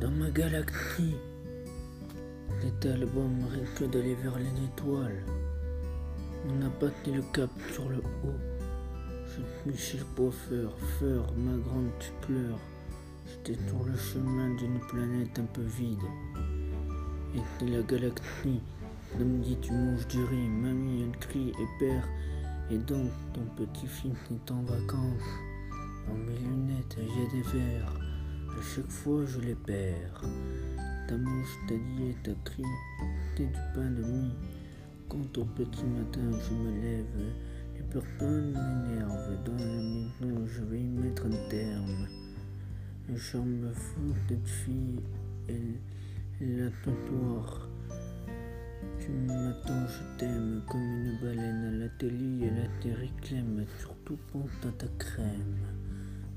Dans ma galaxie, cet album risque d'aller vers les étoiles. On n'a pas tenu le cap sur le haut. Je suis chez le coiffeur, Feur, ma grande, tu pleures. J'étais sur le chemin d'une planète un peu vide. Et c'est la galaxie. Samedi, tu manges du riz, mamie, elle crie, et père, et donc ton petit-fils est en vacances. Dans mes lunettes, j'ai des verres. Chaque fois, je les perds. Ta mouche, ta dit et ta cri, t'es du pain de nuit. Quand au petit matin, je me lève, les personnes m'énervent. Dans la maison, je vais y mettre un terme. Le charme me fout, cette fille, elle, elle a ton. Tu m'attends, je t'aime comme une baleine à la télé et la terre réclame. Surtout pense à ta crème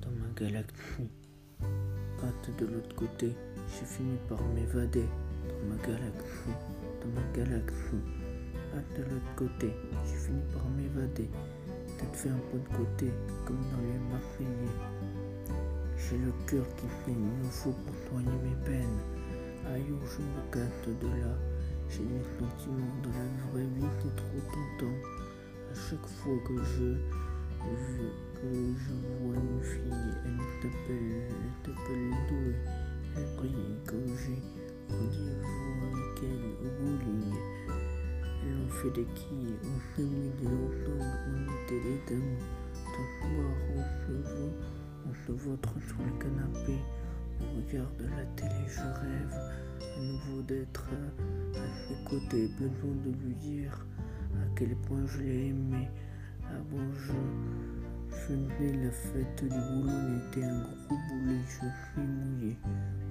dans ma galaxie. Patte de l'autre côté, j'ai fini par m'évader dans ma galaxie, dans ma galaxie. Patte de l'autre côté, j'ai fini par m'évader. Peut-être fait un point de côté, comme dans les Marseillais. J'ai le cœur qui saigne, il me faut pour soigner mes peines. Aïe, où je me casse de là. J'ai des sentiments de la vraie vie, c'est trop tentant. À chaque fois que je, que je vois une fille, elle t'appelle, bowling. Elle en fait des quilles, on s'amusait ensemble, on était des dames. Ce soir, on se voit, on se vautre sur le canapé, on regarde la télé, je rêve à nouveau d'être à ses côtés, besoin de lui dire à quel point je l'ai aimé. Avant, je faisais la fête du boulot, on était un gros boulet, je suis mouillé.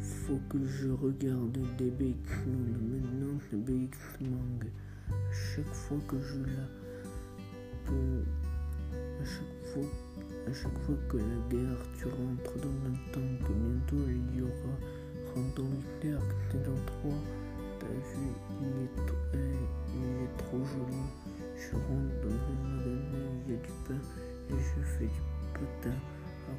Faut que je regarde des BX maintenant c'est BX Mang. À chaque fois que je la à chaque fois, à chaque fois que la guerre, tu rentres dans le temps, que bientôt il y aura Rendons clair que t'es dans trois. T'as vu, il est, tout, eh, il est trop joli. Je rentre dans un magasin, il y a du pain et je fais du potin à